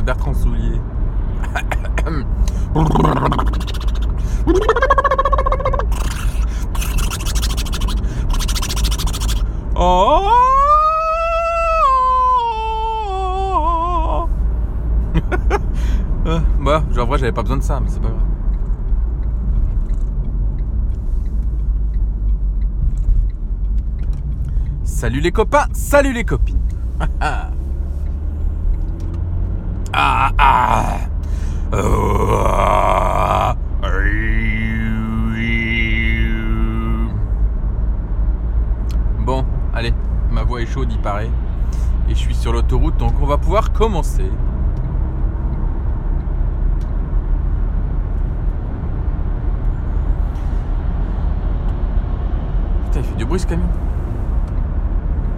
Bertrand Soulier. Oh Bah, genre, en vrai, j'avais pas besoin de ça, mais c'est pas grave. Salut les copains, salut les copines. Bon, allez, ma voix est chaude, il paraît. Et je suis sur l'autoroute, donc on va pouvoir commencer. Putain, il fait du bruit ce camion.